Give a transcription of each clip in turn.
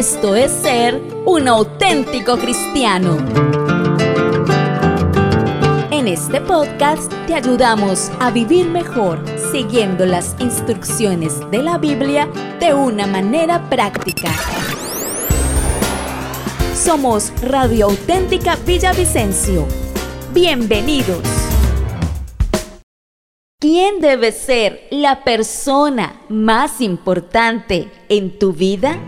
Esto es ser un auténtico cristiano. En este podcast te ayudamos a vivir mejor siguiendo las instrucciones de la Biblia de una manera práctica. Somos Radio Auténtica Villavicencio. Bienvenidos. ¿Quién debe ser la persona más importante en tu vida?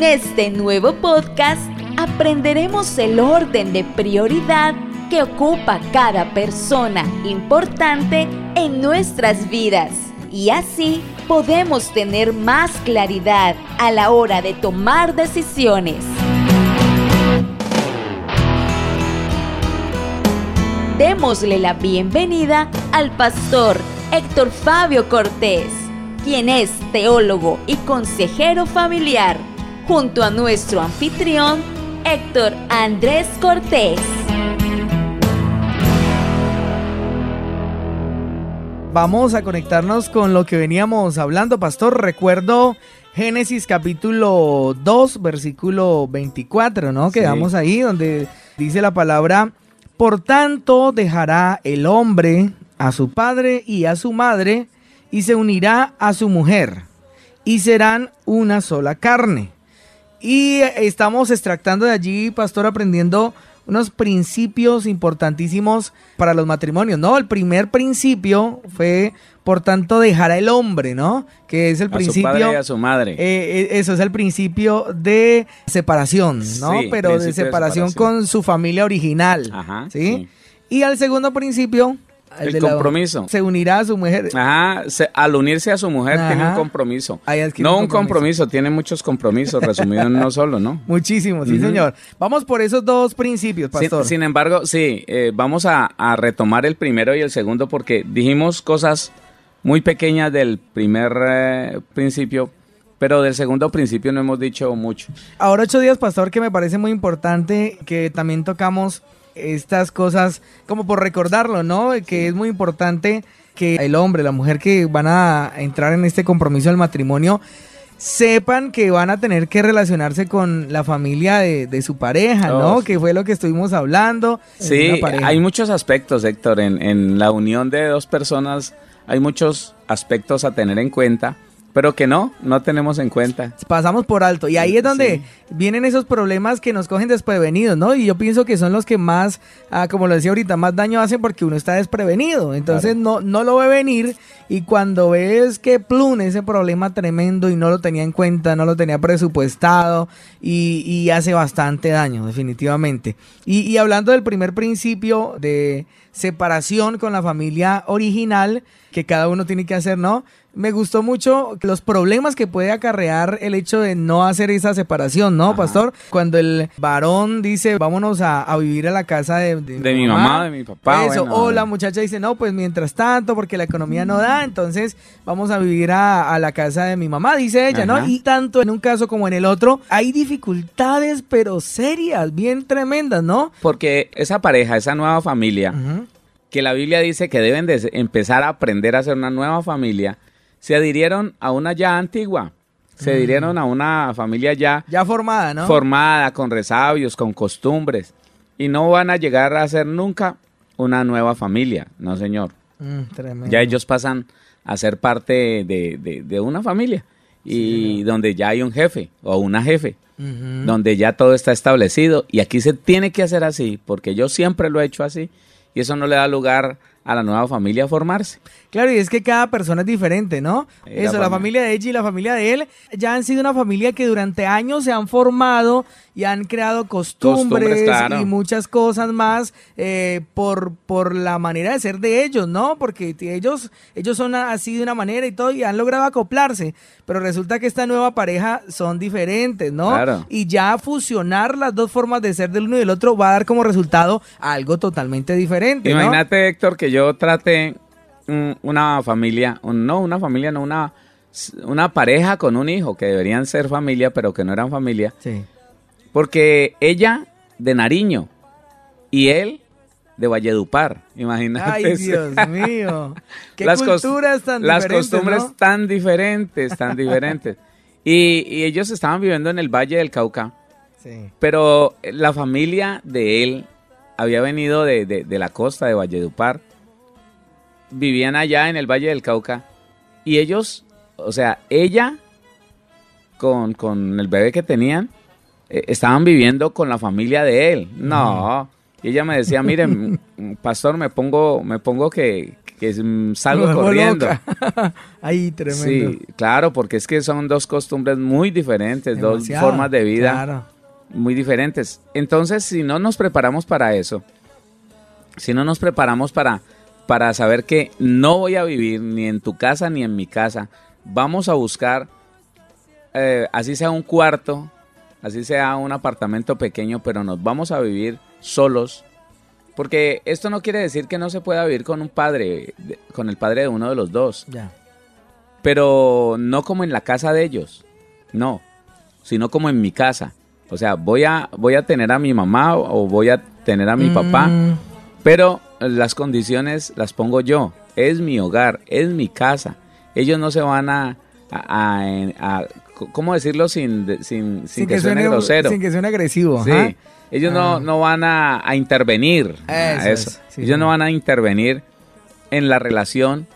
En este nuevo podcast aprenderemos el orden de prioridad que ocupa cada persona importante en nuestras vidas y así podemos tener más claridad a la hora de tomar decisiones. démosle la bienvenida al pastor Héctor Fabio Cortés, quien es teólogo y consejero familiar, junto a nuestro anfitrión Héctor Andrés Cortés. Vamos a conectarnos con lo que veníamos hablando, pastor. Recuerdo Génesis capítulo 2, versículo 24, ¿no? Quedamos ahí donde dice la palabra por tanto dejará el hombre a su padre y a su madre y se unirá a su mujer y serán una sola carne. Y estamos extractando de allí, pastor, aprendiendo unos principios importantísimos para los matrimonios, ¿no? El primer principio fue, por tanto, dejar al hombre, ¿no? Que es el principio... A su padre y a su madre. Eh, eh, eso es el principio de separación, ¿no? Pero de separación, con su familia original, Ajá, sí. Y al segundo principio el, compromiso. se unirá a su mujer. Ajá, al unirse a su mujer tiene un compromiso. no un compromiso. tiene muchos compromisos, resumido en uno solo, ¿no? Muchísimos, sí, señor. Vamos por esos dos principios, pastor. Sin, embargo, sí, eh, vamos a, retomar el primero y el segundo porque dijimos cosas muy pequeñas del primer eh, principio, pero del segundo principio no hemos dicho mucho. Ahora ocho días, pastor, que me parece muy importante que también tocamos estas cosas como por recordarlo, ¿no? Que es muy importante que el hombre, la mujer que van a entrar en este compromiso del matrimonio, sepan que van a tener que relacionarse con la familia de, su pareja, ¿no? Oh, que fue lo que estuvimos hablando. Sí, hay muchos aspectos, Héctor, en, en la unión de dos personas hay muchos aspectos a tener en cuenta pero que no, no tenemos en cuenta. Pasamos por alto. Y ahí es donde vienen esos problemas que nos cogen desprevenidos, ¿no? Y yo pienso que son los que más, ah, como lo decía ahorita, más daño hacen porque uno está desprevenido. Entonces no, no lo ve venir y cuando ves que plune ese problema tremendo y no lo tenía en cuenta, no lo tenía presupuestado y, hace bastante daño, definitivamente. Y, y hablando del primer principio de separación con la familia original que cada uno tiene que hacer, ¿no? Me gustó mucho los problemas que puede acarrear el hecho de no hacer esa separación, ¿no, pastor? Cuando el varón dice, vámonos a, vivir a la casa de, mi, mamá, de mi papá. Eso, o la muchacha dice, no, pues mientras tanto, porque la economía no da, entonces vamos a vivir a, la casa de mi mamá, dice ella, ¿no? Y tanto en un caso como en el otro, hay dificultades, pero serias, bien tremendas, ¿no? Porque esa pareja, esa nueva familia, que la Biblia dice que deben de empezar a aprender a ser una nueva familia, se adhirieron a una ya antigua. Se adhirieron a una familia ya... Ya formada, ¿no? Formada, con resabios, con costumbres. Y no van a llegar a ser nunca una nueva familia, no señor. Mm, ya ellos pasan a ser parte de, una familia. Y donde ya hay un jefe o una jefe. Donde ya todo está establecido. Y aquí se tiene que hacer así, porque yo siempre lo he hecho así. Y eso no le da lugar a la nueva familia a formarse. Claro, y es que cada persona es diferente, ¿no? Eso, la familia de ella y la familia de él ya han sido una familia que durante años se han formado y han creado costumbres, y muchas cosas más eh, por, por la manera de ser de ellos, ¿no? Porque ellos, ellos son así de una manera y todo y han logrado acoplarse, pero resulta que esta nueva pareja son diferentes, ¿no? Claro. Y ya fusionar las dos formas de ser del uno y del otro va a dar como resultado algo totalmente diferente. Imagínate, Héctor, que yo trate una familia, no una familia, no una, una pareja con un hijo, que deberían ser familia, pero que no eran familia. Sí. Porque ella de Nariño y él de Valledupar, imagínate. Ay, Dios mío. Qué las culturas tan Las costumbres tan diferentes, tan diferentes. Y, ellos estaban viviendo en el Valle del Cauca. Sí. Pero la familia de él había venido de, de la costa de Valledupar. Vivían allá en el Valle del Cauca. Y ellos, o sea, ella con, con el bebé que tenían, eh, estaban viviendo con la familia de él. No. Y ella me decía, miren, pastor, me pongo, me pongo que, salgo corriendo. Ay, tremendo. Sí, claro, porque es que son dos costumbres muy diferentes, dos formas de vida muy diferentes. Entonces, si no nos preparamos para eso, si no nos preparamos para, para saber que no voy a vivir ni en tu casa ni en mi casa, vamos a buscar, eh, así sea un cuarto, así sea un apartamento pequeño, pero nos vamos a vivir solos. Porque esto no quiere decir que no se pueda vivir con un padre, con el padre de uno de los dos. Ya. Pero no como en la casa de ellos, no, sino como en mi casa. O sea, voy a, voy a tener a mi mamá o voy a tener a mi papá, mm. pero las condiciones las pongo yo. Es mi hogar, es mi casa. Ellos no se van a, a, ¿cómo decirlo sin, sin, sin, que, suene, grosero? Sin que suene agresivo. Sí, ellos no, ah. no van a, intervenir. Eso, ellos no van a intervenir en la relación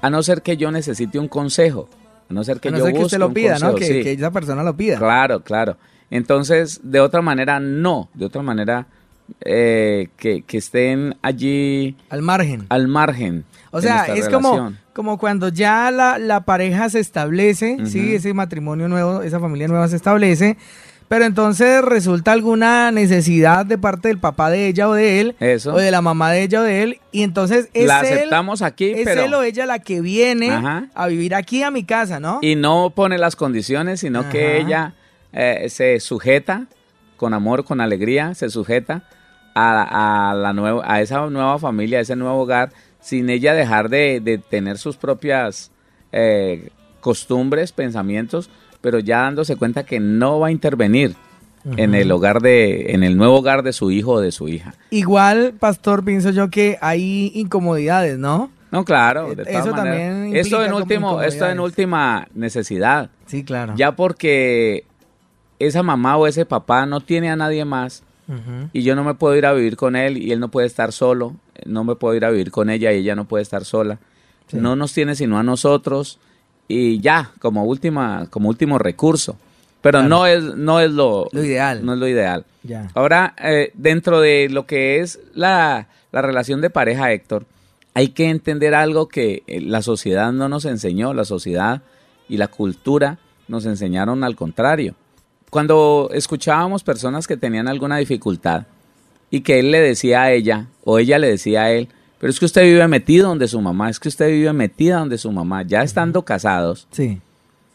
a no ser que yo necesite un consejo. A no ser que yo busque lo pida, ¿no? Que, esa persona lo pida. Claro, claro. Entonces, de otra manera, no. De otra manera, eh, que, estén allí... Al margen. Al margen. O sea, es como, como cuando ya la, pareja se establece, sí, ese matrimonio nuevo, esa familia nueva se establece, pero entonces resulta alguna necesidad de parte del papá de ella o de él, o de la mamá de ella o de él, y entonces es la aceptamos aquí, es él o ella la que viene a vivir aquí a mi casa, ¿no? Y no pone las condiciones, sino que ella eh, se sujeta con amor, con alegría, se sujeta a, la nueva, a esa nueva familia, a ese nuevo hogar, sin ella dejar de, tener sus propias eh, costumbres, pensamientos, pero ya dándose cuenta que no va a intervenir en el hogar de, en el nuevo hogar de su hijo o de su hija. Igual, pastor, pienso yo que hay incomodidades, ¿no? No, claro, de Eso también esto en último, esto en última necesidad. Sí, claro. Ya porque esa mamá o ese papá no tiene a nadie más y yo no me puedo ir a vivir con él y él no puede estar solo, no me puedo ir a vivir con ella y ella no puede estar sola. No nos tiene sino a nosotros y ya, como última, como último recurso. Pero no es, no es lo, ideal. No es lo ideal. Ahora, eh, dentro de lo que es la, la relación de pareja, Héctor, hay que entender algo que eh, la sociedad no nos enseñó, la sociedad y la cultura nos enseñaron al contrario. Cuando escuchábamos personas que tenían alguna dificultad y que él le decía a ella o ella le decía a él, pero es que usted vive metido donde su mamá, es que usted vive metida donde su mamá, ya estando casados. Sí.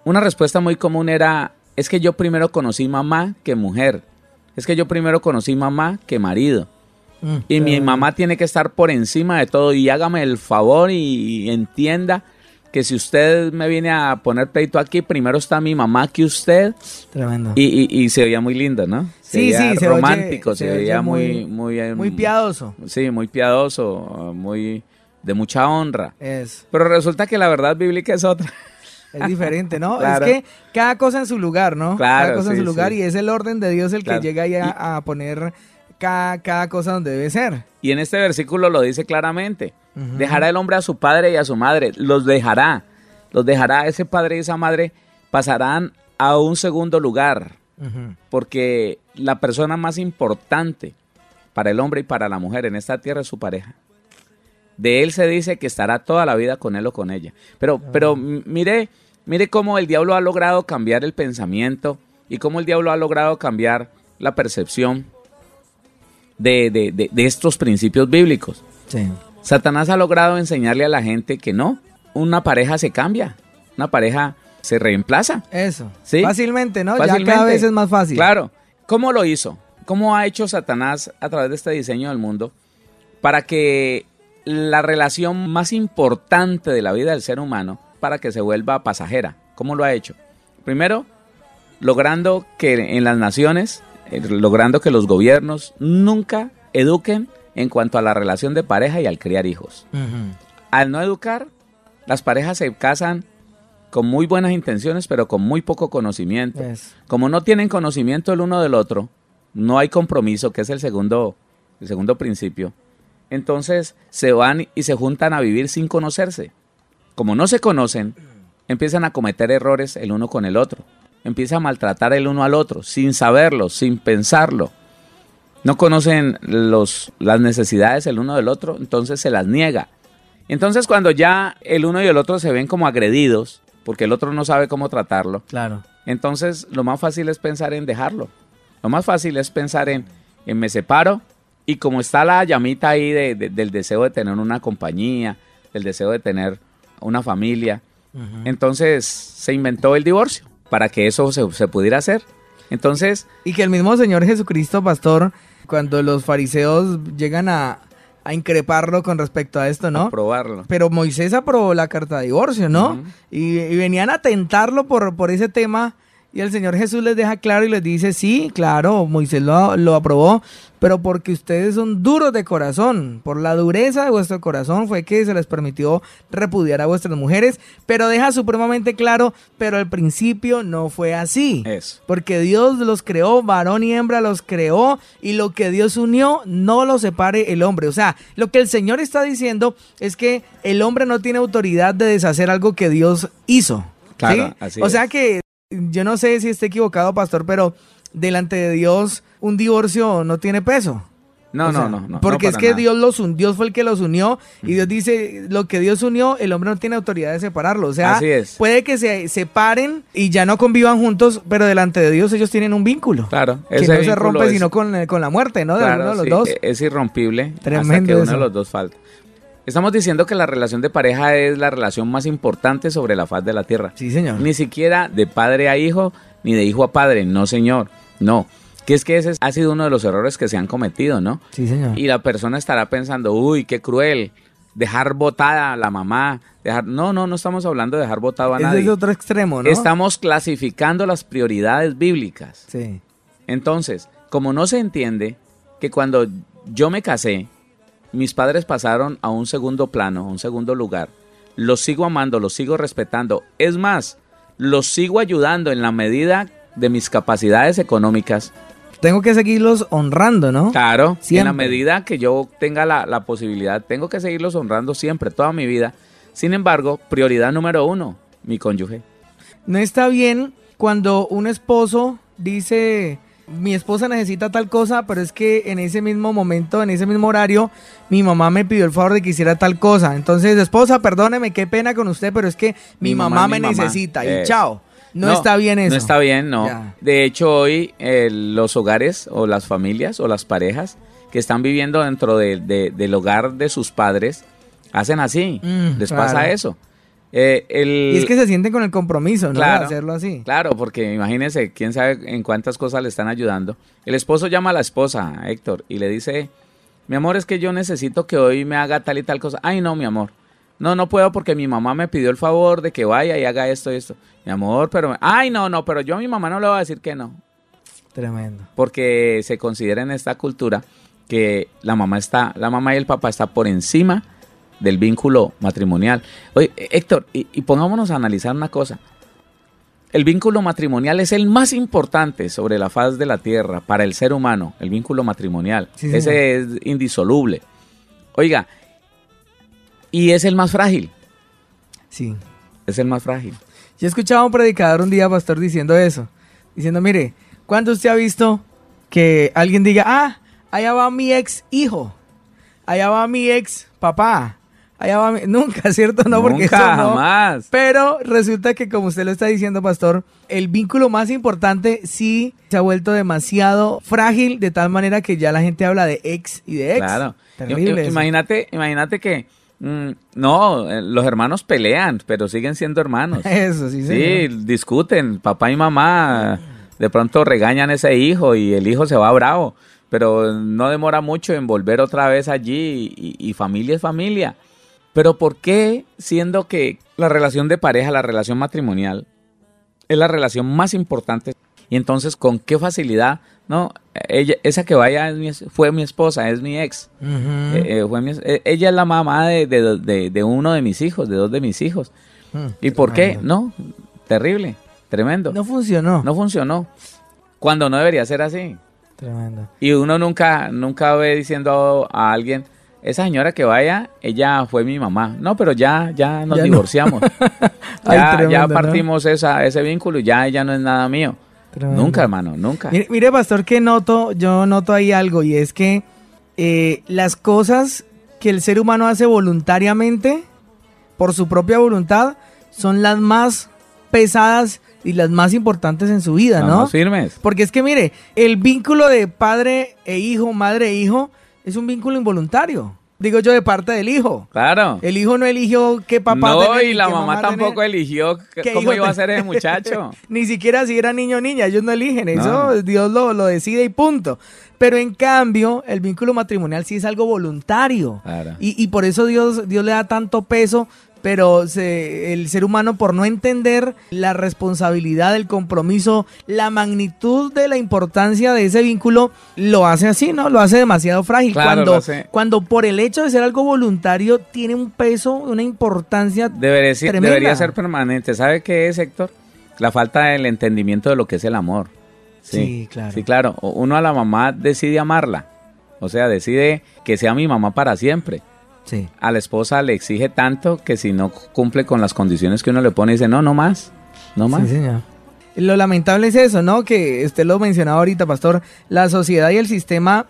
Una respuesta muy común era, es que yo primero conocí mamá que mujer, es que yo primero conocí mamá que marido. Mm, y mi mamá tiene que estar por encima de todo y hágame el favor y entienda que si usted me viene a poner pleito aquí, primero está mi mamá que usted. Tremendo. Y, se veía muy lindo, ¿no? sí, sí, se romántico, se, veía muy, muy, muy, piadoso. Sí, muy piadoso, muy de mucha honra. Es. Pero resulta que la verdad bíblica es otra. Es diferente, ¿no? Es que cada cosa en su lugar, ¿no? Claro, cada cosa en su lugar y es el orden de Dios el que llega ahí a, poner cada, cada cosa donde debe ser. Y en este versículo lo dice claramente. Dejará el hombre a su padre y a su madre. Los dejará. Los dejará. Ese padre y esa madre pasarán a un segundo lugar. Porque la persona más importante para el hombre y para la mujer en esta tierra es su pareja. De él se dice que estará toda la vida con él o con ella. Pero, pero mire, mire cómo el diablo ha logrado cambiar el pensamiento y cómo el diablo ha logrado cambiar la percepción de, estos principios bíblicos. Satanás ha logrado enseñarle a la gente que no, una pareja se cambia, una pareja se reemplaza. Eso. ¿Sí? Fácilmente, ¿no? Ya cada vez es más fácil. Claro. ¿Cómo lo hizo? ¿Cómo ha hecho Satanás a través de este diseño del mundo para que la relación más importante de la vida del ser humano para que se vuelva pasajera? ¿Cómo lo ha hecho? Primero, logrando que en las naciones eh, logrando que los gobiernos nunca eduquen en cuanto a la relación de pareja y al criar hijos. Al no educar, las parejas se casan con muy buenas intenciones, pero con muy poco conocimiento. Como no tienen conocimiento el uno del otro, no hay compromiso, que es el segundo, el segundo principio. Entonces se van y se juntan a vivir sin conocerse. Como no se conocen, empiezan a cometer errores el uno con el otro. Empiezan a maltratar el uno al otro, sin saberlo, sin pensarlo. No conocen los, las necesidades el uno del otro, entonces se las niega. Entonces cuando ya el uno y el otro se ven como agredidos, porque el otro no sabe cómo tratarlo, claro. entonces lo más fácil es pensar en dejarlo. Lo más fácil es pensar en, en me separo y como está la llamita ahí del deseo de tener una compañía, del deseo de tener una familia, entonces se inventó el divorcio para que eso se, se pudiera hacer. Entonces... Y que el mismo Señor Jesucristo, pastor, cuando los fariseos llegan a, a increparlo con respecto a esto, ¿no? Aprobarlo. Pero Moisés aprobó la carta de divorcio, ¿no? y, y, venían a tentarlo por, por ese tema y el Señor Jesús les deja claro y les dice, sí, claro, Moisés lo, lo, aprobó, pero porque ustedes son duros de corazón, por la dureza de vuestro corazón fue que se les permitió repudiar a vuestras mujeres, pero deja supremamente claro, pero al principio no fue así. Eso. Porque Dios los creó, varón y hembra los creó, y lo que Dios unió no lo separe el hombre. O sea, lo que el Señor está diciendo es que el hombre no tiene autoridad de deshacer algo que Dios hizo. Claro, así o sea que yo no sé si esté equivocado, pastor, pero delante de Dios un divorcio no tiene peso. No, no, no, no, Porque es que Dios los Dios fue el que los unió y Dios dice, lo que Dios unió, el hombre no tiene autoridad de separarlo. O sea, puede que se separen y ya no convivan juntos, pero delante de Dios ellos tienen un vínculo. Claro. Que no se rompe sino con, la muerte, ¿no? De uno de los dos. Es irrompible Tremendo hasta que uno de los dos falta. Estamos diciendo que la relación de pareja es la relación más importante sobre la faz de la tierra. Sí, señor. Ni siquiera de padre a hijo, ni de hijo a padre, no, señor. No. Que es que ese ha sido uno de los errores que se han cometido, ¿no? Sí, señor. Y la persona estará pensando, uy, qué cruel, dejar botada a la mamá, dejar... No, no, no estamos hablando de dejar botado a nadie. Es otro extremo, ¿no? Estamos clasificando las prioridades bíblicas. Sí. Entonces, como no se entiende que cuando yo me casé, mis padres pasaron a un segundo plano, a un segundo lugar. Los sigo amando, los sigo respetando. Es más, los sigo ayudando en la medida de mis capacidades económicas. Tengo que seguirlos honrando, ¿no? Claro, en la medida que yo tenga la, la posibilidad, tengo que seguirlos honrando siempre, toda mi vida. Sin embargo, prioridad número uno, mi cónyuge. No está bien cuando un esposo dice, mi esposa necesita tal cosa, pero es que en ese mismo momento, en ese mismo horario, mi mamá me pidió el favor de que hiciera tal cosa. Entonces, esposa, perdóneme, qué pena con usted, pero es que mi, mamá, me necesita y chao. No, está bien eso. No está bien, no. De hecho, hoy eh, los hogares o las familias o las parejas que están viviendo dentro del hogar de sus padres hacen así. Mm, les pasa eso. Eh, y es que se sienten con el compromiso, ¿no? Claro, de hacerlo así. Claro, porque imagínense, quién sabe en cuántas cosas le están ayudando. El esposo llama a la esposa, Héctor, y le dice, mi amor, es que yo necesito que hoy me haga tal y tal cosa. Ay, no, mi amor. No, no puedo porque mi mamá me pidió el favor de que vaya y haga esto y esto. Mi amor, pero... Ay, no, no, pero yo a mi mamá no le voy a decir que no. Tremendo. Porque se considera en esta cultura que la mamá está, la mamá y el papá está por encima del vínculo matrimonial. Oye, Héctor, y, pongámonos a analizar una cosa. El vínculo matrimonial es el más importante sobre la faz de la tierra para el ser humano, el vínculo matrimonial. Ese es indisoluble. Oiga, y es el más frágil. Sí. Es el más frágil. Yo escuchaba a un predicador un día, pastor, diciendo eso. Diciendo, mire, ¿cuándo usted ha visto que alguien diga, ah, allá va mi ex hijo, allá va mi ex papá, allá va Nunca, ¿cierto? No, porque Nunca, jamás. Pero resulta que, como usted lo está diciendo, pastor, el vínculo más importante sí se ha vuelto demasiado frágil, de tal manera que ya la gente habla de ex y de ex. Claro. imagínate, imagínate que mm, no, eh, los hermanos pelean, pero siguen siendo hermanos. Eso, sí, Sí, discuten, papá y mamá de pronto regañan a ese hijo y el hijo se va bravo, pero no demora mucho en volver otra vez allí y familia es familia. Pero ¿por qué siendo que la relación de pareja, la relación matrimonial, es la relación más importante? Y entonces, ¿con qué facilidad? No, ella, esa que vaya fue mi esposa, es mi ex. Eh, eh, eh, ella es la mamá de, uno de mis hijos, de dos de mis hijos. Mm, ¿Y por qué? No, terrible, tremendo. No funcionó. No funcionó. Cuando no debería ser así. Tremendo. Y uno nunca, nunca ve diciendo a, alguien, esa señora que vaya, ella fue mi mamá. No, pero ya, ya nos divorciamos. ya, partimos esa, ese vínculo y ya ella no es nada mío. Nunca, hermano, nunca. Mire, pastor, que noto, yo noto ahí algo y es que eh, las cosas que el ser humano hace voluntariamente, por su propia voluntad, son las más pesadas y las más importantes en su vida, ¿no? firmes. Porque es que mire, el vínculo de padre e hijo, madre e hijo, es un vínculo involuntario. Digo yo de parte del hijo. Claro. El hijo no eligió qué papá No, y la mamá tampoco eligió cómo iba a ser ese muchacho. Ni siquiera si era niño o niña, ellos no eligen eso, Dios lo, lo, decide y punto. Pero en cambio, el vínculo matrimonial sí es algo voluntario. Claro. Y, y por eso Dios, Dios le da tanto peso pero el ser humano por no entender la responsabilidad, el compromiso, la magnitud de la importancia de ese vínculo, lo hace así, ¿no? Lo hace demasiado frágil. cuando, cuando por el hecho de ser algo voluntario tiene un peso, una importancia debería, tremenda. debería ser permanente. ¿Sabe qué es, Héctor? La falta del entendimiento de lo que es el amor. Sí, claro. Sí, claro. Uno a la mamá decide amarla. O sea, decide que sea mi mamá para siempre. A la esposa le exige tanto que si no cumple con las condiciones que uno le pone, dice, no, no más, no más. Lo lamentable es eso, ¿no? Que usted lo mencionaba ahorita, pastor, la sociedad y el sistema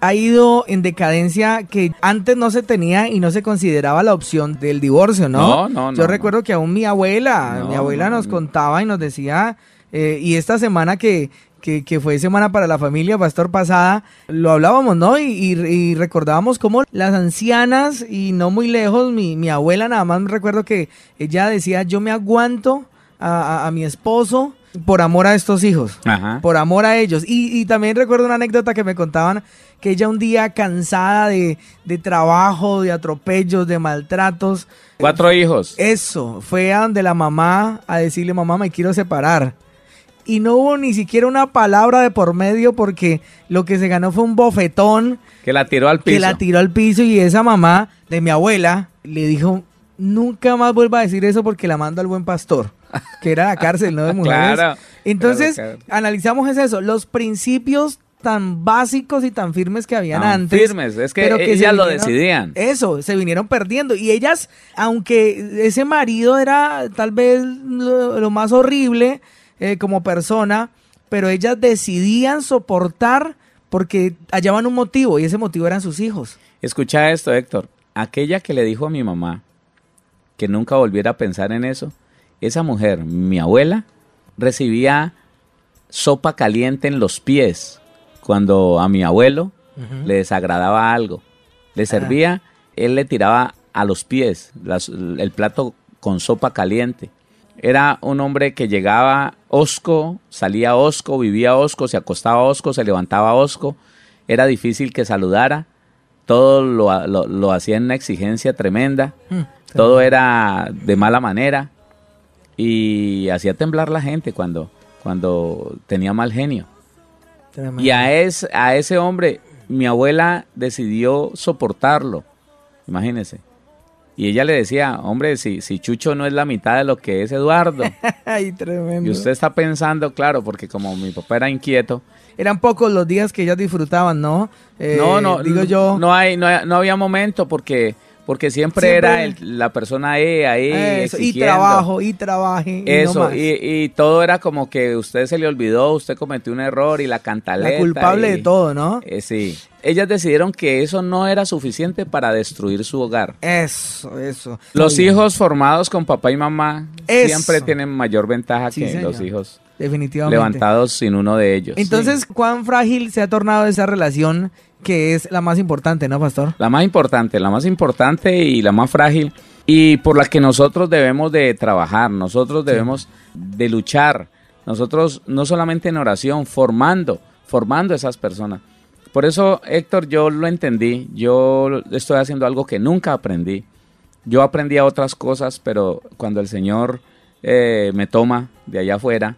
ha ido en decadencia que antes no se tenía y no se consideraba la opción del divorcio, ¿no? No, no, no Yo recuerdo que aún mi abuela, mi abuela nos contaba y nos decía, eh, y esta semana que que, fue Semana para la Familia, Pastor Pasada, lo hablábamos, ¿no? Y, recordábamos cómo las ancianas, y no muy lejos, mi, abuela nada más me recuerdo que ella decía, yo me aguanto a, mi esposo por amor a estos hijos, por amor a ellos. Y, también recuerdo una anécdota que me contaban que ella un día cansada de, de trabajo, de atropellos, de maltratos. Cuatro hijos. Eso, fue a donde la mamá a decirle, mamá, me quiero separar y no hubo ni siquiera una palabra de por medio porque lo que se ganó fue un bofetón. Que la tiró al piso. Que la tiró al piso y esa mamá de mi abuela le dijo, nunca más vuelva a decir eso porque la mando al buen pastor, que era la cárcel, ¿no? De mujeres. Claro, Entonces, analizamos eso, los principios tan básicos y tan firmes que habían antes. Firmes, es que, ellas lo decidían. Eso, se vinieron perdiendo. Y ellas, aunque ese marido era tal vez lo más horrible, eh, como persona, pero ellas decidían soportar porque hallaban un motivo y ese motivo eran sus hijos. Escucha esto, Héctor. Aquella que le dijo a mi mamá que nunca volviera a pensar en eso, esa mujer, mi abuela, recibía sopa caliente en los pies cuando a mi abuelo le desagradaba algo. Le servía, él le tiraba a los pies el plato con sopa caliente. Era un hombre que llegaba osco, salía osco, vivía osco, se acostaba osco, se levantaba osco. Era difícil que saludara. Todo lo, hacía en una exigencia tremenda. Mm, todo era de mala manera. Y hacía temblar la gente cuando, cuando tenía mal genio. Y a, a ese hombre, mi abuela decidió soportarlo. Imagínense. Y ella le decía, hombre, si, si Chucho no es la mitad de lo que es Eduardo. Ay, tremendo. Y usted está pensando, claro, porque como mi papá era inquieto. Eran pocos los días que ellas disfrutaban, ¿no? Eh, no, no, digo yo. No, hay, no, no había momento porque porque siempre, era la persona ahí, ahí y trabajo, y trabaje. Eso, y, todo era como que usted se le olvidó, usted cometió un error y la cantaleta. La culpable de todo, ¿no? Eh, sí. Ellas decidieron que eso no era suficiente para destruir su hogar. Eso, eso. Los hijos formados con papá y mamá siempre tienen mayor ventaja que los hijos Definitivamente. levantados sin uno de ellos. Entonces, ¿cuán frágil se ha tornado esa relación que es la más importante, ¿no, pastor? La más importante, la más importante y la más frágil y por la que nosotros debemos de trabajar, nosotros debemos de luchar, nosotros no solamente en oración, formando, formando esas personas. Por eso, Héctor, yo lo entendí, yo estoy haciendo algo que nunca aprendí. Yo aprendí a otras cosas, pero cuando el Señor eh, me toma de allá afuera,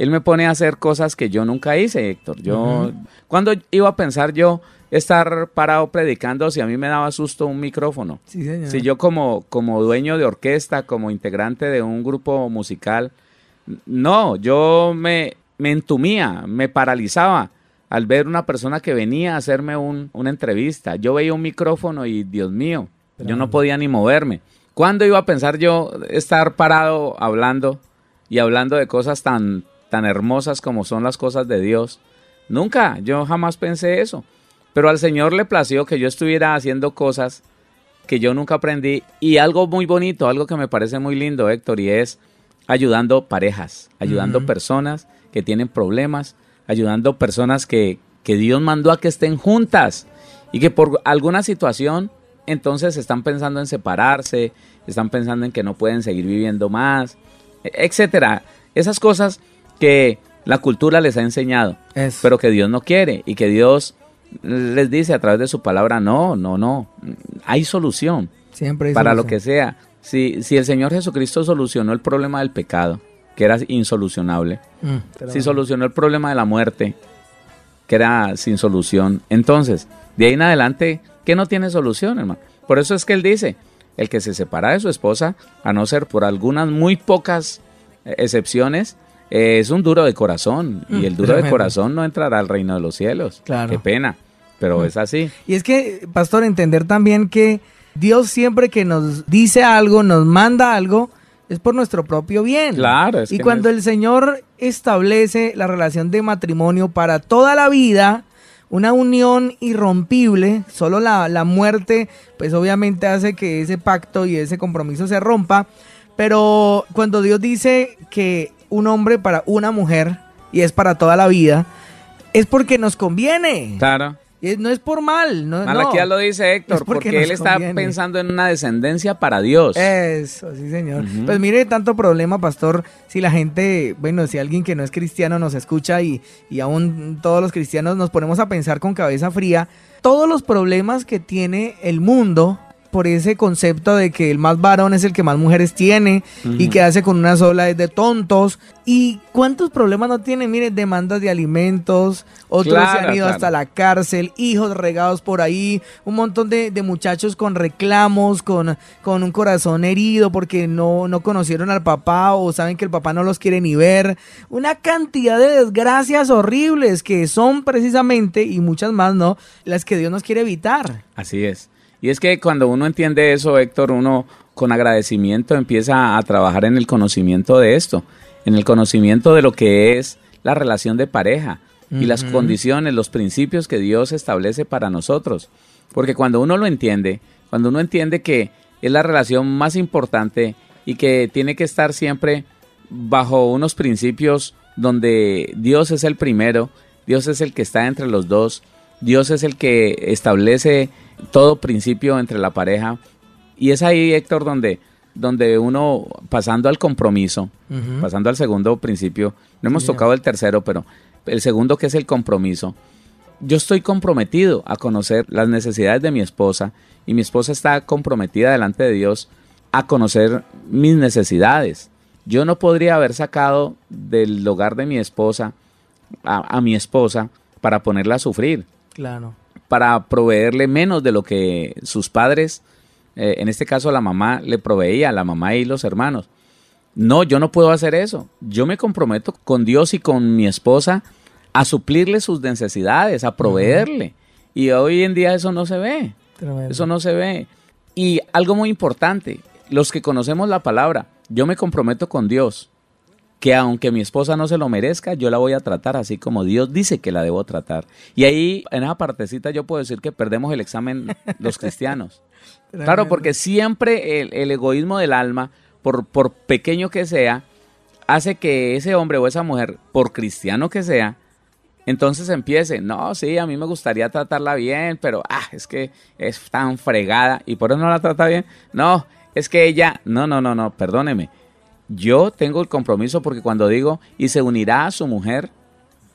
Él me pone a hacer cosas que yo nunca hice, Héctor. Yo, cuando iba a pensar yo estar parado predicando si a mí me daba susto un micrófono? Si yo como, como dueño de orquesta, como integrante de un grupo musical, no, yo me, me entumía, me paralizaba al ver una persona que venía a hacerme una entrevista. Yo veía un micrófono y, Dios mío, yo no podía ni moverme. ¿Cuándo iba a pensar yo estar parado hablando y hablando de cosas tan, tan hermosas como son las cosas de Dios? Nunca, yo jamás pensé eso. Pero al Señor le plació que yo estuviera haciendo cosas que yo nunca aprendí y algo muy bonito, algo que me parece muy lindo, Héctor, y es ayudando parejas, ayudando personas que tienen problemas, ayudando personas que, que Dios mandó a que estén juntas y que por alguna situación entonces están pensando en separarse, están pensando en que no pueden seguir viviendo más, etcétera. Esas cosas que la cultura les ha enseñado, pero que Dios no quiere y que Dios les dice a través de su palabra, no, no, no, hay solución. Siempre para lo que sea. Si, si el Señor Jesucristo solucionó el problema del pecado, que era insolucionable, mm, si solucionó el problema de la muerte, que era sin solución, entonces, de ahí en adelante, ¿qué no tiene solución, hermano? Por eso es que él dice, el que se separa de su esposa, a no ser por algunas muy pocas eh, es un duro de corazón y mm, el duro de corazón no entrará al reino de los cielos. Claro. Qué pena, pero mm. es así. Y es que, pastor, entender también que Dios siempre que nos dice algo, nos manda algo, es por nuestro propio bien. Claro. Es y cuando el Señor establece la relación de matrimonio para toda la vida, una unión irrompible, solo la, la muerte, pues obviamente hace que ese pacto y ese compromiso se rompa. Pero cuando Dios dice que un hombre para una mujer y es para toda la vida, es porque nos conviene. Claro. Y no es por mal. No, ya lo dice Héctor, porque, él está pensando en una descendencia para Dios. Eso, sí, señor. Pues mire, tanto problema, pastor, si la gente, bueno, si alguien que no es cristiano nos escucha y, y aún todos los cristianos nos ponemos a pensar con cabeza fría, todos los problemas que tiene el mundo por ese concepto de que el más varón es el que más mujeres tiene y que hace con una sola es de tontos. ¿Y cuántos problemas no tienen? Mire, demandas de alimentos, otros se han ido hasta la cárcel, hijos regados por ahí, un montón de, muchachos con reclamos, con, con un corazón herido porque no, no conocieron al papá o saben que el papá no los quiere ni ver. Una cantidad de desgracias horribles que son precisamente, y muchas más, ¿no? Las que Dios nos quiere evitar. Así es. Y es que cuando uno entiende eso, Héctor, uno con agradecimiento empieza a trabajar en el conocimiento de esto, en el conocimiento de lo que es la relación de pareja y las condiciones, los principios que Dios establece para nosotros. Porque cuando uno lo entiende, cuando uno entiende que es la relación más importante y que tiene que estar siempre bajo unos principios donde Dios es el primero, Dios es el que está entre los dos, Dios es el que establece todo principio entre la pareja. Y es ahí, Héctor, donde, donde uno, pasando al compromiso, pasando al segundo principio, no hemos tocado el tercero, pero el segundo que es el compromiso. Yo estoy comprometido a conocer las necesidades de mi esposa y mi esposa está comprometida delante de Dios a conocer mis necesidades. Yo no podría haber sacado del hogar de mi esposa a, a mi esposa para ponerla a sufrir. Claro para proveerle menos de lo que sus padres, eh, en este caso la mamá, le proveía, la mamá y los hermanos. No, yo no puedo hacer eso. Yo me comprometo con Dios y con mi esposa a suplirle sus necesidades, a proveerle. Y hoy en día eso no se ve. Eso no se ve. Y algo muy importante, los que conocemos la palabra, yo me comprometo con Dios que aunque mi esposa no se lo merezca, yo la voy a tratar así como Dios dice que la debo tratar. Y ahí, en esa partecita, yo puedo decir que perdemos el examen los cristianos. claro, porque siempre el, egoísmo del alma, por, por pequeño que sea, hace que ese hombre o esa mujer, por cristiano que sea, entonces empiece, no, sí, a mí me gustaría tratarla bien, pero, ah, es que es tan fregada y por eso no la trata bien. No, es que ella, no, no, no, no, perdóneme yo tengo el compromiso porque cuando digo y se unirá a su mujer,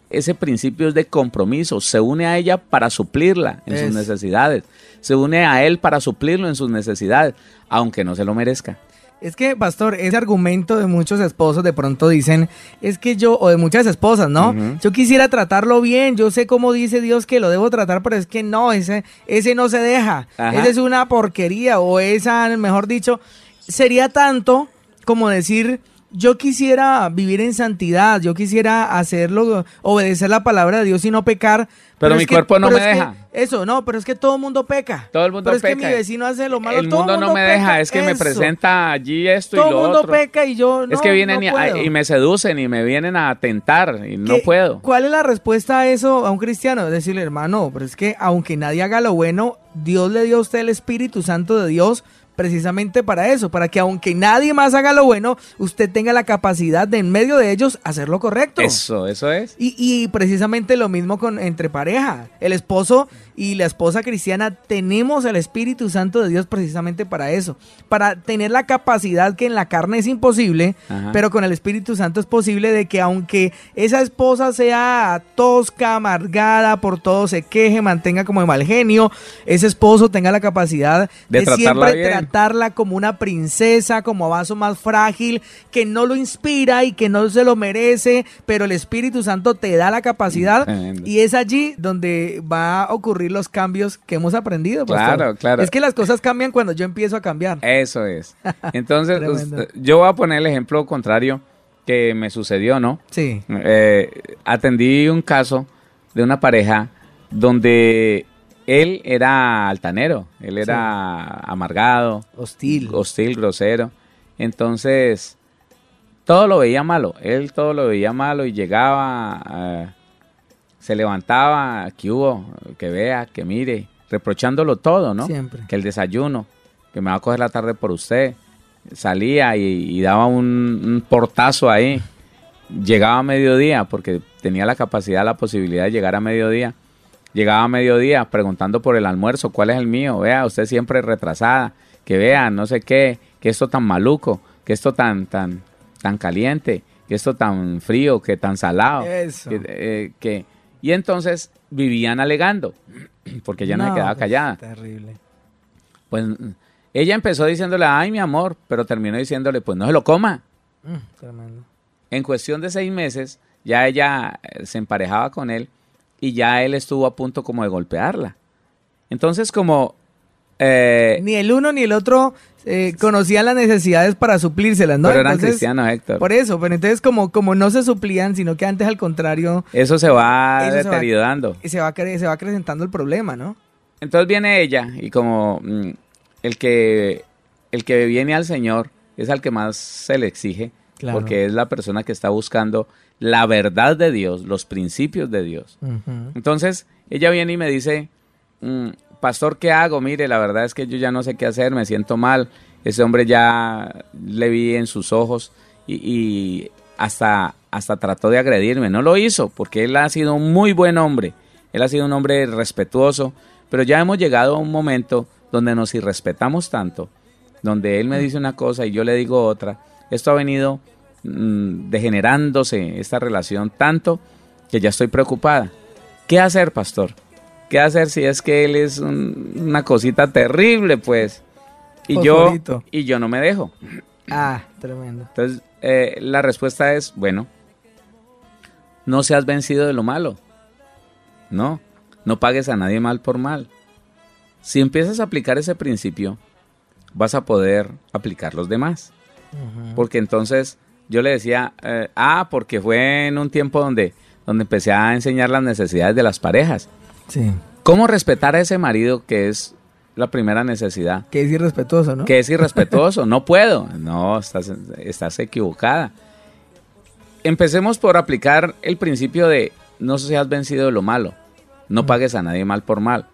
ese principio es de compromiso. Se une a ella para suplirla en sus necesidades. Se une a él para suplirlo en sus necesidades, aunque no se lo merezca. Es que, pastor, ese argumento de muchos esposos de pronto dicen, es que yo, o de muchas esposas, ¿no? Yo quisiera tratarlo bien, yo sé cómo dice Dios que lo debo tratar, pero es que no, ese, ese no se deja. Esa es una porquería, o esa, mejor dicho, sería tanto como decir, yo quisiera vivir en santidad, yo quisiera hacerlo, obedecer la palabra de Dios y no pecar. Pero, mi cuerpo no me deja. eso, no, pero es que todo el mundo peca. Todo el mundo pero peca. es que mi vecino hace lo malo. El mundo, no me deja, es que me presenta allí esto y lo otro. Todo el mundo peca y yo no. Es que vienen y, me seducen y me vienen a tentar y no puedo. ¿Cuál es la respuesta a eso a un cristiano? Decirle, hermano, pero es que aunque nadie haga lo bueno, Dios le dio a usted el Espíritu Santo de Dios precisamente para eso, para que aunque nadie más haga lo bueno, usted tenga la capacidad de en medio de ellos hacer lo correcto. Eso, eso es. Y, y precisamente lo mismo con entre pareja. El esposo y la esposa cristiana tenemos el Espíritu Santo de Dios precisamente para eso, para tener la capacidad que en la carne es imposible, pero con el Espíritu Santo es posible de que aunque esa esposa sea tosca, amargada, por todo se queje, mantenga como de mal genio, ese esposo tenga la capacidad de, siempre tratarla como una princesa, como vaso más frágil, que no lo inspira y que no se lo merece, pero el Espíritu Santo te da la capacidad y es allí donde va a ocurrir los cambios que hemos aprendido. Claro, claro. Es que las cosas cambian cuando yo empiezo a cambiar. Eso es. Entonces, yo voy a poner el ejemplo contrario que me sucedió, ¿no? Sí. Eh, atendí un caso de una pareja donde él era altanero, él era amargado, hostil, hostil, grosero. Entonces, todo lo veía malo, él todo lo veía malo y llegaba a se levantaba, que hubo, que vea, que mire, reprochándolo todo, ¿no? Siempre. Que el desayuno, que me va a coger la tarde por usted. Salía y, daba un, portazo ahí. Llegaba a mediodía, porque tenía la capacidad, la posibilidad de llegar a mediodía. Llegaba a mediodía preguntando por el almuerzo, ¿cuál es el mío? Vea, usted siempre retrasada, que vea, no sé qué, que esto tan maluco, que esto tan, tan, tan caliente, que esto tan frío, que tan salado. Eso. que, eh, y entonces vivían alegando, porque ya no, se quedaba pues, callada. Terrible. Pues ella empezó diciéndole, ay, mi amor, pero terminó diciéndole, pues no se lo coma. Mm, tremendo. En cuestión de seis meses, ya ella eh, se emparejaba con él y ya él estuvo a punto como de golpearla. Entonces, como eh, ni el uno ni el otro eh, conocían las necesidades para suplírselas, ¿no? Pero eran cristianos, Héctor. Por eso, pero entonces como, como no se suplían, sino que antes al contrario... Eso se va deteriorando. y se va, se va acrecentando el problema, ¿no? Entonces viene ella y como mm, el, que, el que viene al Señor es al que más se le exige, porque es la persona que está buscando la verdad de Dios, los principios de Dios. Entonces ella viene y me dice... Mm, pastor, ¿qué hago? Mire, la verdad es que yo ya no sé qué hacer, me siento mal. Ese hombre ya le vi en sus ojos y, hasta, hasta trató de agredirme. No lo hizo porque él ha sido un muy buen hombre. Él ha sido un hombre respetuoso, pero ya hemos llegado a un momento donde nos irrespetamos tanto, donde él me dice una cosa y yo le digo otra. Esto ha venido mm, degenerándose esta relación tanto que ya estoy preocupada. ¿Qué hacer, pastor? ¿Qué hacer si es que él es una cosita terrible, pues? Y yo, y yo no me dejo. Ah, tremendo. Entonces, eh, la respuesta es, bueno, no seas vencido de lo malo. No, no pagues a nadie mal por mal. Si empiezas a aplicar ese principio, vas a poder aplicar los demás. Porque entonces yo le decía, eh, ah, porque fue en un tiempo donde, donde empecé a enseñar las necesidades de las parejas. Sí. ¿Cómo respetar a ese marido que es la primera necesidad? Que es irrespetuoso, ¿no? Que es irrespetuoso. no puedo. No, estás, estás equivocada. Empecemos por aplicar el principio de no seas vencido de lo malo. No mm. pagues a nadie mal por mal.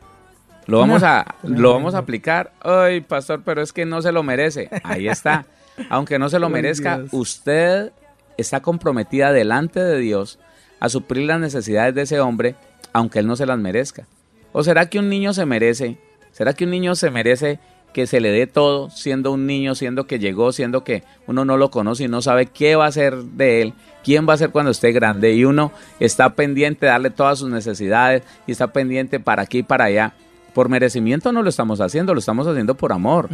Lo vamos a, lo vamos a aplicar. Ay, pastor, pero es que no se lo merece. Ahí está. Aunque no se lo merezca, usted está comprometida delante de Dios a suplir las necesidades de ese hombre aunque él no se las merezca? ¿O será que un niño se merece? ¿Será que un niño se merece que se le dé todo siendo un niño, siendo que llegó, siendo que uno no lo conoce y no sabe qué va a ser de él, quién va a ser cuando esté grande y uno está pendiente de darle todas sus necesidades y está pendiente para aquí y para allá? Por merecimiento no lo estamos haciendo, lo estamos haciendo por amor.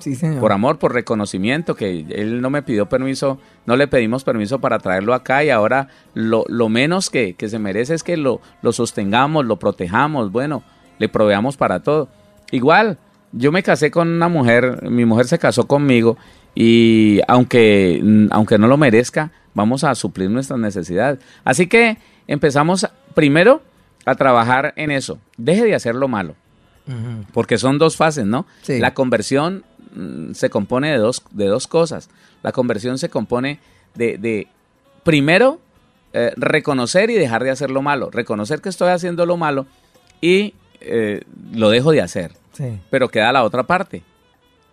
sí, señor. Por amor, por reconocimiento, que él no me pidió permiso, no le pedimos permiso para traerlo acá y ahora lo, menos que, se merece es que lo, lo sostengamos, lo protejamos, bueno, le proveamos para todo. Igual, yo me casé con una mujer, mi mujer se casó conmigo y aunque, aunque no lo merezca, vamos a suplir nuestras necesidades. Así que empezamos primero a trabajar en eso. Deje de hacer lo malo. Porque son dos fases, ¿no? La conversión mm, se compone de dos, de dos cosas. La conversión se compone de, primero, eh, reconocer y dejar de hacer lo malo. Reconocer que estoy haciendo lo malo y eh, lo dejo de hacer. Pero queda la otra parte.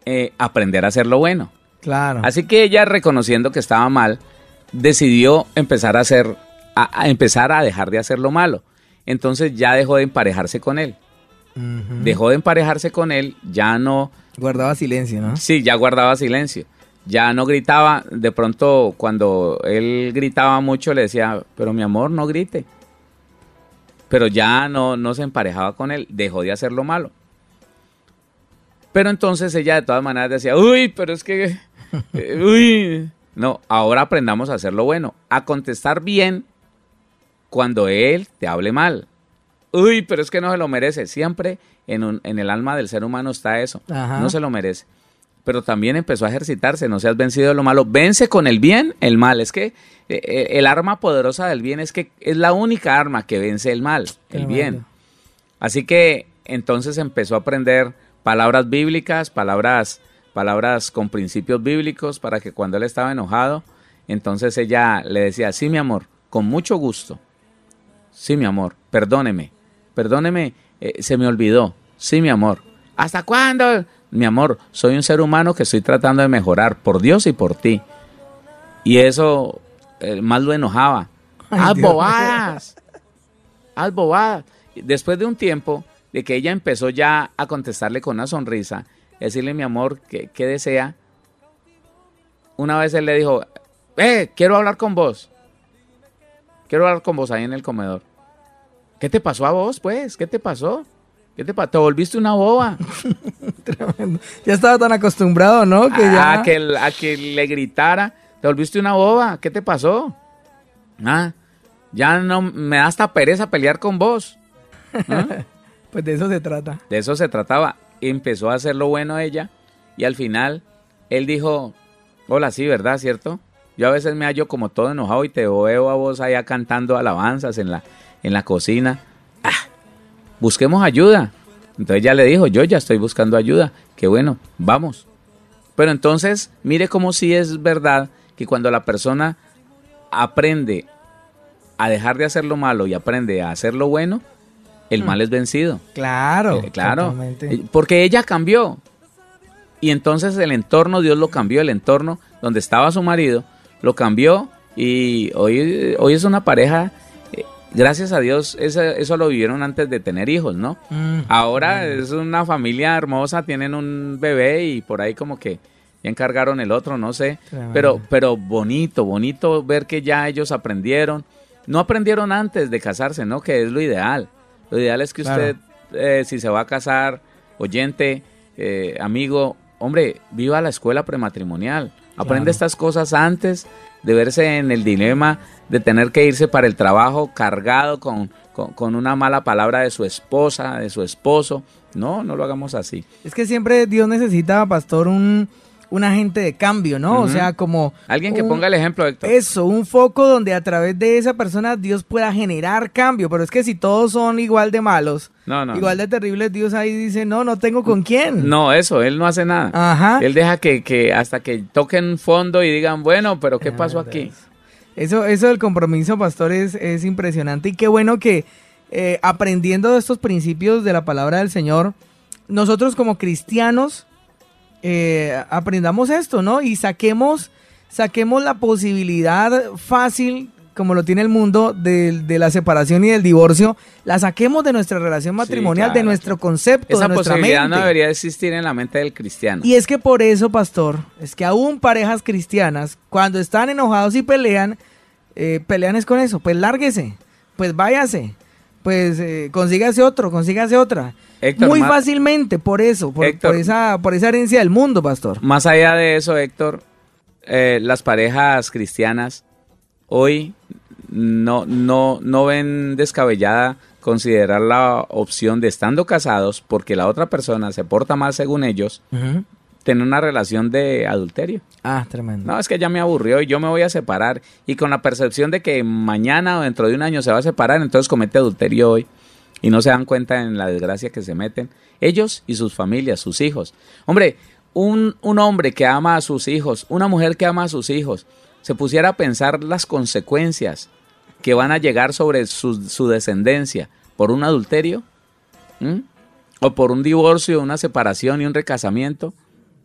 Eh, aprender a hacer lo bueno. Claro. Así que ella, reconociendo que estaba mal, decidió empezar a hacer, a empezar a dejar de hacer lo malo. Entonces ya dejó de emparejarse con él. Dejó de emparejarse con él, ya no... Guardaba silencio, ¿no? Sí, ya guardaba silencio. Ya no gritaba, de pronto cuando él gritaba mucho le decía, pero mi amor, no grite. Pero ya no, no se emparejaba con él, dejó de hacer lo malo. Pero entonces ella de todas maneras decía, uy, pero es que, eh, uy, no, ahora aprendamos a hacer lo bueno, a contestar bien cuando él te hable mal uy, pero es que no se lo merece. Siempre en, en el alma del ser humano está eso. No se lo merece. Pero también empezó a ejercitarse, no seas vencido de lo malo. Vence con el bien el mal. Es que eh, eh, el arma poderosa del bien es que es la única arma que vence el mal, el bien. Así que entonces empezó a aprender palabras bíblicas, palabras, palabras con principios bíblicos para que cuando él estaba enojado, entonces ella le decía, sí, mi amor, con mucho gusto. Sí, mi amor, perdóneme perdóneme, eh, se me olvidó. Sí, mi amor. ¿Hasta cuándo? Mi amor, soy un ser humano que estoy tratando de mejorar por Dios y por ti. Y eso más lo enojaba. ¡Haz bobadas! ¡Haz bobadas! Después de un tiempo de que ella empezó ya a contestarle con una sonrisa, decirle, mi amor, ¿qué, qué desea? Una vez él le dijo, eh, quiero hablar con vos. Quiero hablar con vos ahí en el comedor. ¿Qué te pasó a vos, pues? ¿Qué te pasó? ¿Qué te pasó? Te volviste una boba. Ya estaba tan acostumbrado, ¿no? Que ya... a, que, a que le gritara. Te volviste una boba. ¿Qué te pasó? Ah, ya no me da hasta pereza pelear con vos. ¿Ah? pues de eso se trata. De eso se trataba. Empezó a hacer lo bueno ella y al final él dijo, hola, sí, ¿verdad? ¿Cierto? Yo a veces me hallo como todo enojado y te veo a vos allá cantando alabanzas en la, en la cocina. Ah, busquemos ayuda. Entonces ya le dijo, yo ya estoy buscando ayuda. Qué bueno, vamos. Pero entonces, mire cómo sí es verdad que cuando la persona aprende a dejar de hacer lo malo y aprende a hacer lo bueno, el mm. mal es vencido. Claro, eh, claro. Eh, porque ella cambió. Y entonces el entorno, Dios lo cambió, el entorno donde estaba su marido, lo cambió y hoy, hoy es una pareja gracias a Dios eso, lo vivieron antes de tener hijos, ¿no? Mm. Ahora es una familia hermosa, tienen un bebé y por ahí como que ya encargaron el otro, no sé. Pero, pero bonito, bonito ver que ya ellos aprendieron. No aprendieron antes de casarse, ¿no? Que es lo ideal. Lo ideal es que usted, eh, si se va a casar, oyente, eh, amigo, hombre, viva la escuela prematrimonial. Aprende estas cosas antes de verse en el dilema de tener que irse para el trabajo cargado con, con, una mala palabra de su esposa, de su esposo. No, no lo hagamos así. Es que siempre Dios necesita, pastor, un, un agente de cambio, ¿no? O sea, como... Alguien que ponga el ejemplo, Héctor. Eso, un foco donde a través de esa persona Dios pueda generar cambio. Pero es que si todos son igual de malos, igual de terribles, Dios ahí dice, no, no tengo con quién. No, eso, Él no hace nada. Ajá. Él deja que, que hasta que toquen fondo y digan, bueno, pero ¿qué pasó aquí? Eso, eso del compromiso, pastor, es, es impresionante. Y qué bueno que eh, aprendiendo de estos principios de la palabra del Señor, nosotros como cristianos eh, aprendamos esto, ¿no? Y saquemos, saquemos la posibilidad fácil, como lo tiene el mundo, de, la separación y del divorcio, la saquemos de nuestra relación matrimonial, de nuestro concepto, Esa de nuestra posibilidad no debería existir en la mente del cristiano. Y es que por eso, pastor, es que aún parejas cristianas, cuando están enojados y pelean, eh, pelean es con eso, pues lárguese, pues váyase, pues eh, consígase otro, consígase otra. Muy fácilmente, por eso, por, esa, por esa herencia del mundo, pastor. Más allá de eso, Héctor, eh, las parejas cristianas hoy no, no, no ven descabellada considerar la opción de estando casados porque la otra persona se porta mal según ellos, tener una relación de adulterio. Ah, tremendo. No, es que ya me aburrió y yo me voy a separar. Y con la percepción de que mañana o dentro de un año se va a separar, entonces comete adulterio hoy y no se dan cuenta en la desgracia que se meten ellos y sus familias, sus hijos. Hombre, un, un hombre que ama a sus hijos, una mujer que ama a sus hijos, se pusiera a pensar las consecuencias que van a llegar sobre su, su descendencia por un adulterio, o por un divorcio, una separación y un recasamiento,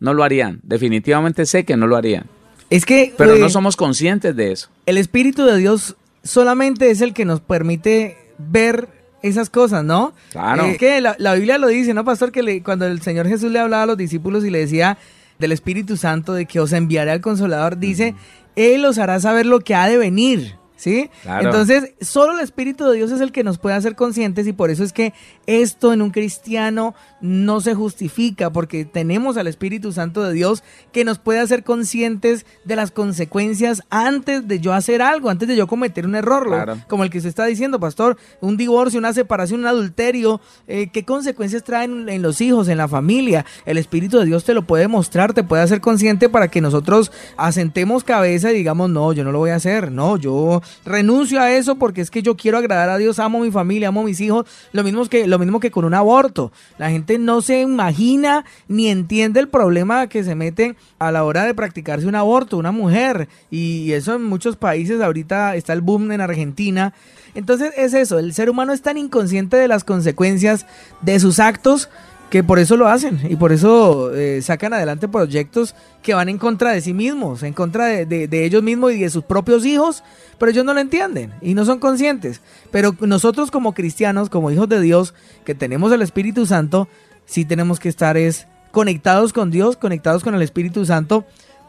no lo harían. Definitivamente sé que no lo harían. Es que... Pero no somos conscientes de eso. El Espíritu de Dios solamente es el que nos permite ver esas cosas, ¿no? Claro. Es que la, Biblia lo dice, ¿no, pastor? Que cuando el Señor Jesús le hablaba a los discípulos y le decía del Espíritu Santo, de que os enviaré al Consolador, dice, Él os hará saber lo que ha de venir. ¿Sí? Entonces, solo el Espíritu de Dios es el que nos puede hacer conscientes y por eso es que esto en un cristiano no se justifica porque tenemos al Espíritu Santo de Dios que nos puede hacer conscientes de las consecuencias antes de yo hacer algo, antes de yo cometer un error, como el que usted está diciendo, pastor, un divorcio, una separación, un adulterio, eh, ¿qué consecuencias traen en los hijos, en la familia? El Espíritu de Dios te lo puede mostrar, te puede hacer consciente para que nosotros asentemos cabeza y digamos, no, yo no lo voy a hacer, no, yo renuncio a eso porque es que yo quiero agradar a Dios, amo a mi familia, amo a mis hijos, lo mismo que, lo mismo que con un aborto. La gente no se imagina ni entiende el problema que se mete a la hora de practicarse un aborto, una mujer. Y eso en muchos países, ahorita está el boom en Argentina. Entonces es eso, el ser humano es tan inconsciente de las consecuencias de sus actos que por eso lo hacen y por eso eh, sacan adelante proyectos que van en contra de sí mismos, en contra de, ellos mismos y de sus propios hijos, pero ellos no lo entienden y no son conscientes. Pero nosotros como cristianos, como hijos de Dios, que tenemos el Espíritu Santo, sí tenemos que estar es conectados con Dios, conectados con el Espíritu Santo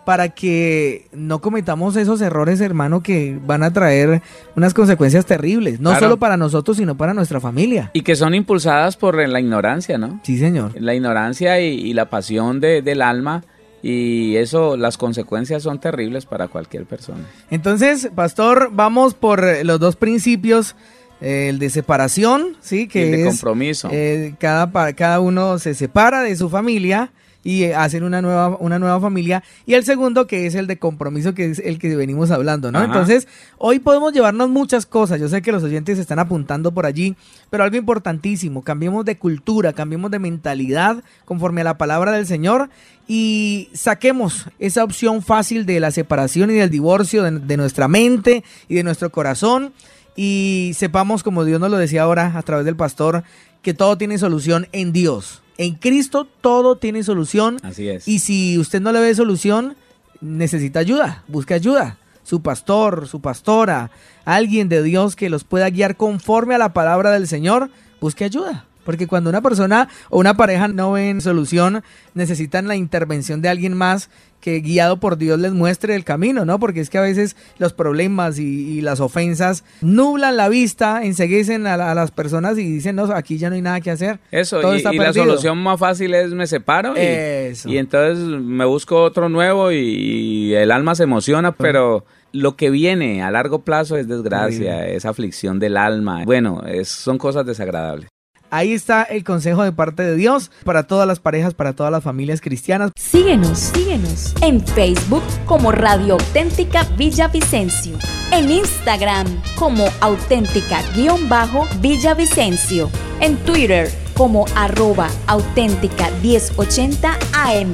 para que no cometamos esos errores, hermano, que van a traer unas consecuencias terribles, no solo para nosotros, sino para nuestra familia. Y que son impulsadas por la ignorancia, ¿no? Sí, señor. La ignorancia y, la pasión del alma. Y eso, las consecuencias son terribles para cualquier persona. Entonces, pastor, vamos por los dos principios eh, el de separación, sí, que el de compromiso. Eh, cada, cada uno se separa de su familia y eh, hacen una nueva, una nueva familia. Y el segundo, que es el de compromiso, que es el que venimos hablando, ¿no? Entonces, hoy podemos llevarnos muchas cosas. Yo sé que los oyentes están apuntando por allí, pero algo importantísimo, cambiemos de cultura, cambiemos de mentalidad conforme a la palabra del Señor y saquemos esa opción fácil de la separación y del divorcio de nuestra mente y de nuestro corazón y sepamos, como Dios nos lo decía ahora a través del pastor, que todo tiene solución en Dios. En Cristo todo tiene solución. Así es. Y si usted no le ve solución, necesita ayuda, busque ayuda. Su pastor, su pastora, alguien de Dios que los pueda guiar conforme a la palabra del Señor, busque ayuda. Porque cuando una persona o una pareja no ven solución, necesitan la intervención de alguien más que guiado por Dios les muestre el camino, ¿no? Porque es que a veces los problemas y, las ofensas nublan la vista, enseguecen a, las personas y dicen, no, aquí ya no hay nada que hacer. Eso, y, la solución más fácil es me separo y, y entonces me busco otro nuevo y, el alma se emociona, pero lo que viene a largo plazo es desgracia, es aflicción del alma. Bueno, es, son cosas desagradables. Ahí está el consejo de parte de Dios para todas las parejas, para todas las familias cristianas. Síguenos, síguenos en Facebook como Radio Auténtica Villavicencio, en Instagram como auténtica-villavicencio, en Twitter como arroba auténtica 1080 AM,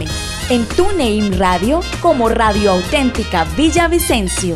en TuneIn Radio como Radio Auténtica Villavicencio